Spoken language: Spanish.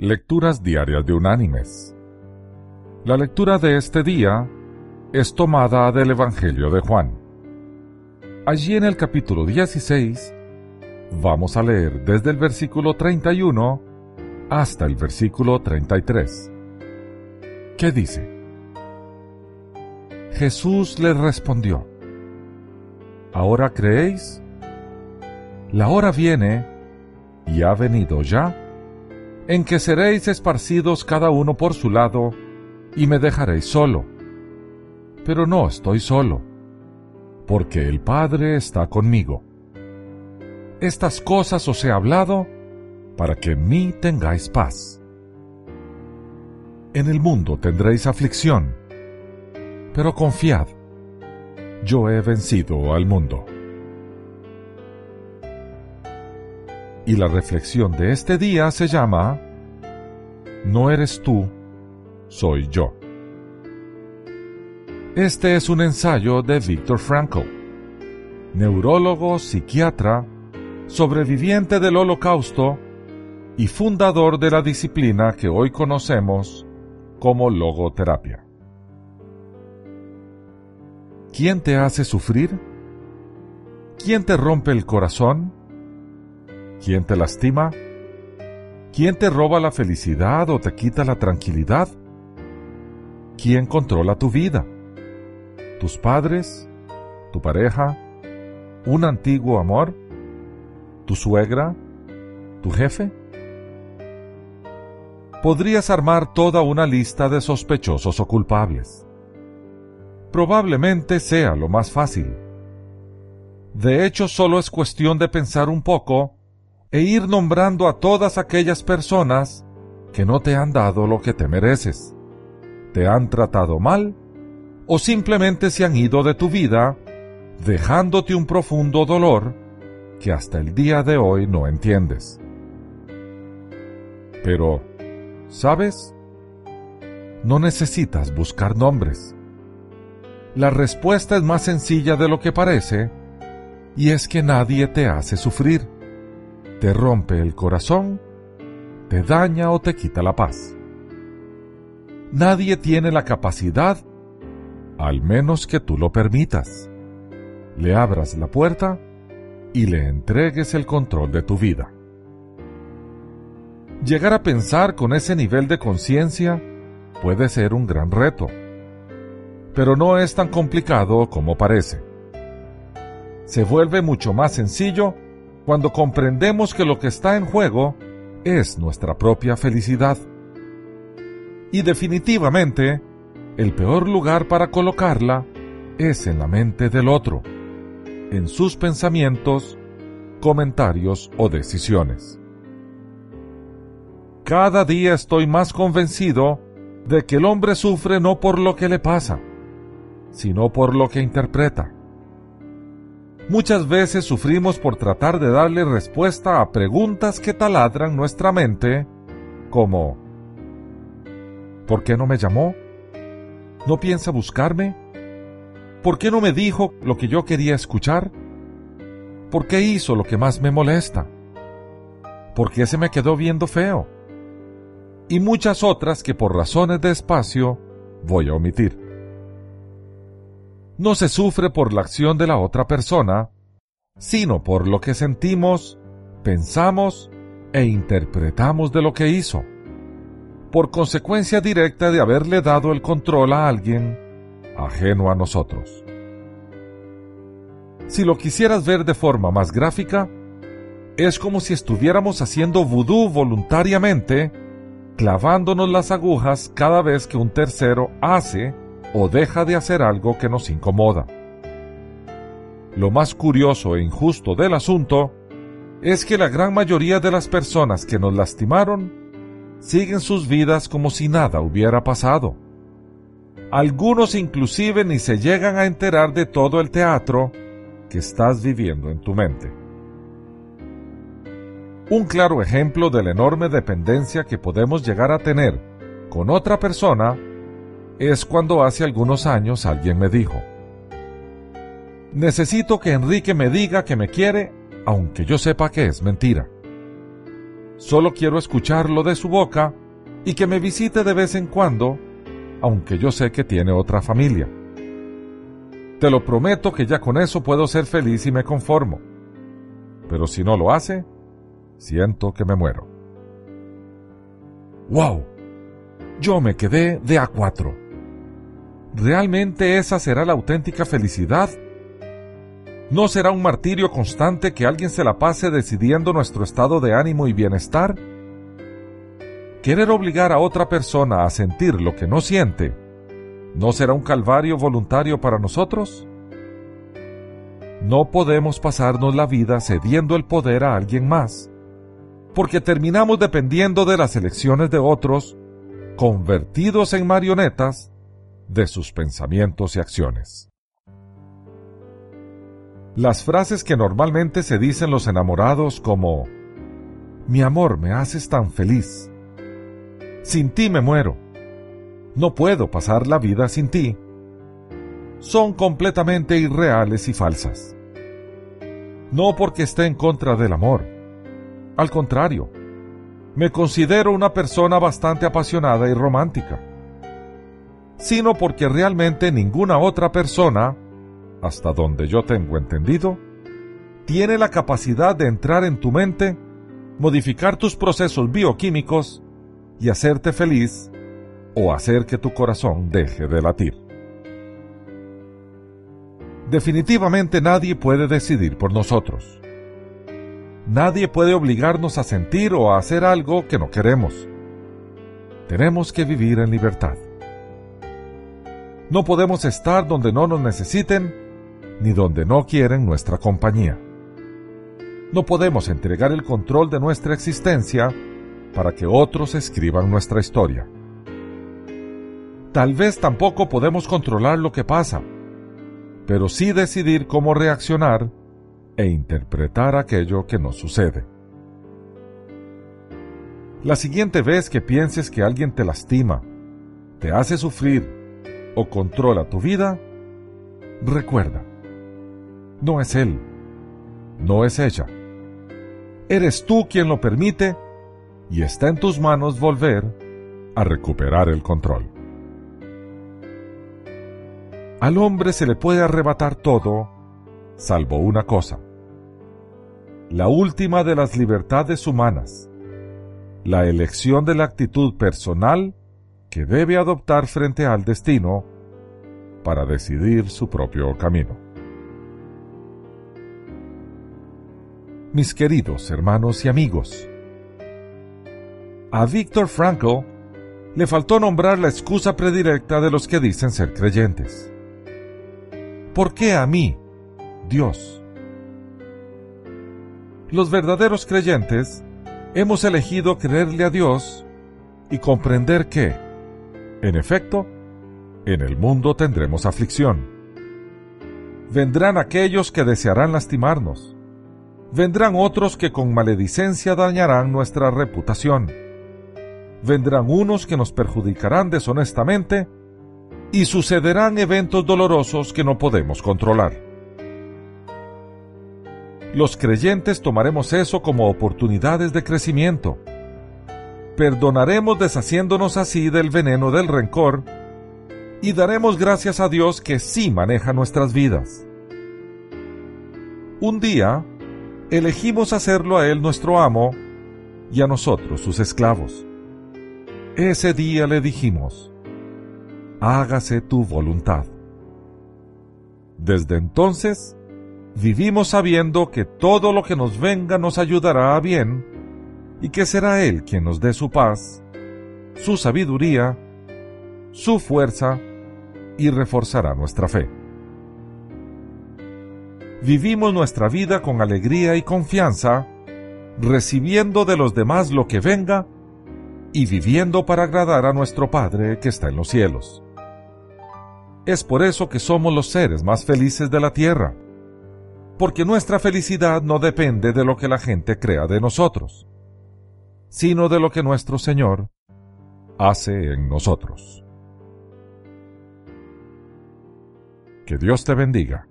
Lecturas Diarias de Unánimes. La lectura de este día es tomada del Evangelio de Juan. Allí en el capítulo 16 vamos a leer desde el versículo 31 hasta el versículo 33. ¿Qué dice? Jesús les respondió, ¿Ahora creéis? La hora viene, y ha venido ya, en que seréis esparcidos cada uno por su lado, y me dejaréis solo. Pero no estoy solo, porque el Padre está conmigo. Estas cosas os he hablado para que en mí tengáis paz. En el mundo tendréis aflicción, pero confiad, yo he vencido al mundo. Y la reflexión de este día se llama No eres tú, soy yo. Este es un ensayo de Viktor Frankl, neurólogo, psiquiatra, sobreviviente del holocausto y fundador de la disciplina que hoy conocemos como logoterapia. ¿Quién te hace sufrir? ¿Quién te rompe el corazón? ¿Quién te lastima? ¿Quién te roba la felicidad o te quita la tranquilidad? ¿Quién controla tu vida? ¿Tus padres? ¿Tu pareja? ¿Un antiguo amor? ¿Tu suegra? ¿Tu jefe? Podrías armar toda una lista de sospechosos o culpables. Probablemente sea lo más fácil. De hecho, solo es cuestión de pensar un poco e ir nombrando a todas aquellas personas que no te han dado lo que te mereces, te han tratado mal o simplemente se han ido de tu vida dejándote un profundo dolor que hasta el día de hoy no entiendes. Pero, ¿sabes? No necesitas buscar nombres. La respuesta es más sencilla de lo que parece, y es que nadie te hace sufrir te rompe el corazón, te daña o te quita la paz. Nadie tiene la capacidad, al menos que tú lo permitas. Le abras la puerta y le entregues el control de tu vida. Llegar a pensar con ese nivel de conciencia puede ser un gran reto, pero no es tan complicado como parece. Se vuelve mucho más sencillo cuando comprendemos que lo que está en juego es nuestra propia felicidad. Y definitivamente, el peor lugar para colocarla es en la mente del otro, en sus pensamientos, comentarios o decisiones. Cada día estoy más convencido de que el hombre sufre no por lo que le pasa, sino por lo que interpreta. Muchas veces sufrimos por tratar de darle respuesta a preguntas que taladran nuestra mente, como ¿Por qué no me llamó? ¿No piensa buscarme? ¿Por qué no me dijo lo que yo quería escuchar? ¿Por qué hizo lo que más me molesta? ¿Por qué se me quedó viendo feo? Y muchas otras que por razones de espacio voy a omitir no se sufre por la acción de la otra persona, sino por lo que sentimos, pensamos e interpretamos de lo que hizo, por consecuencia directa de haberle dado el control a alguien ajeno a nosotros. Si lo quisieras ver de forma más gráfica, es como si estuviéramos haciendo vudú voluntariamente, clavándonos las agujas cada vez que un tercero hace o deja de hacer algo que nos incomoda. Lo más curioso e injusto del asunto es que la gran mayoría de las personas que nos lastimaron siguen sus vidas como si nada hubiera pasado. Algunos inclusive ni se llegan a enterar de todo el teatro que estás viviendo en tu mente. Un claro ejemplo de la enorme dependencia que podemos llegar a tener con otra persona es cuando hace algunos años alguien me dijo, necesito que Enrique me diga que me quiere, aunque yo sepa que es mentira. Solo quiero escucharlo de su boca y que me visite de vez en cuando, aunque yo sé que tiene otra familia. Te lo prometo que ya con eso puedo ser feliz y me conformo. Pero si no lo hace, siento que me muero. ¡Wow! Yo me quedé de a cuatro. ¿Realmente esa será la auténtica felicidad? ¿No será un martirio constante que alguien se la pase decidiendo nuestro estado de ánimo y bienestar? ¿Querer obligar a otra persona a sentir lo que no siente no será un calvario voluntario para nosotros? No podemos pasarnos la vida cediendo el poder a alguien más, porque terminamos dependiendo de las elecciones de otros, convertidos en marionetas de sus pensamientos y acciones. Las frases que normalmente se dicen los enamorados como, mi amor, me haces tan feliz, sin ti me muero, no puedo pasar la vida sin ti, son completamente irreales y falsas. No porque esté en contra del amor. Al contrario, me considero una persona bastante apasionada y romántica. Sino porque realmente ninguna otra persona, hasta donde yo tengo entendido, tiene la capacidad de entrar en tu mente, modificar tus procesos bioquímicos y hacerte feliz o hacer que tu corazón deje de latir. Definitivamente nadie puede decidir por nosotros. Nadie puede obligarnos a sentir o a hacer algo que no queremos. Tenemos que vivir en libertad. No podemos estar donde no nos necesiten ni donde no quieren nuestra compañía. No podemos entregar el control de nuestra existencia para que otros escriban nuestra historia. Tal vez tampoco podemos controlar lo que pasa, pero sí decidir cómo reaccionar e interpretar aquello que nos sucede. La siguiente vez que pienses que alguien te lastima, te hace sufrir o controla tu vida, recuerda, no es él, no es ella. Eres tú quien lo permite y está en tus manos volver a recuperar el control. Al hombre se le puede arrebatar todo, salvo una cosa. La última de las libertades humanas, la elección de la actitud personal que debe adoptar frente al destino para decidir su propio camino. Mis queridos hermanos y amigos, a Víctor Frankl le faltó nombrar la excusa predilecta de los que dicen ser creyentes. ¿Por qué a mí, Dios? Los verdaderos creyentes hemos elegido creerle a Dios y comprender que, en efecto, en el mundo tendremos aflicción. Vendrán aquellos que desearán lastimarnos. Vendrán otros que con maledicencia dañarán nuestra reputación. Vendrán unos que nos perjudicarán deshonestamente y sucederán eventos dolorosos que no podemos controlar. Los creyentes tomaremos eso como oportunidades de crecimiento. Perdonaremos deshaciéndonos así del veneno del rencor y daremos gracias a Dios que sí maneja nuestras vidas. Un día, elegimos hacerlo a Él nuestro amo y a nosotros sus esclavos. Ese día le dijimos, hágase tu voluntad. Desde entonces, vivimos sabiendo que todo lo que nos venga nos ayudará a bien y que será Él quien nos dé su paz, su sabiduría, su fuerza y reforzará nuestra fe. Vivimos nuestra vida con alegría y confianza, recibiendo de los demás lo que venga y viviendo para agradar a nuestro Padre que está en los cielos. Es por eso que somos los seres más felices de la tierra, porque nuestra felicidad no depende de lo que la gente crea de nosotros, sino de lo que nuestro Señor hace en nosotros. Que Dios te bendiga.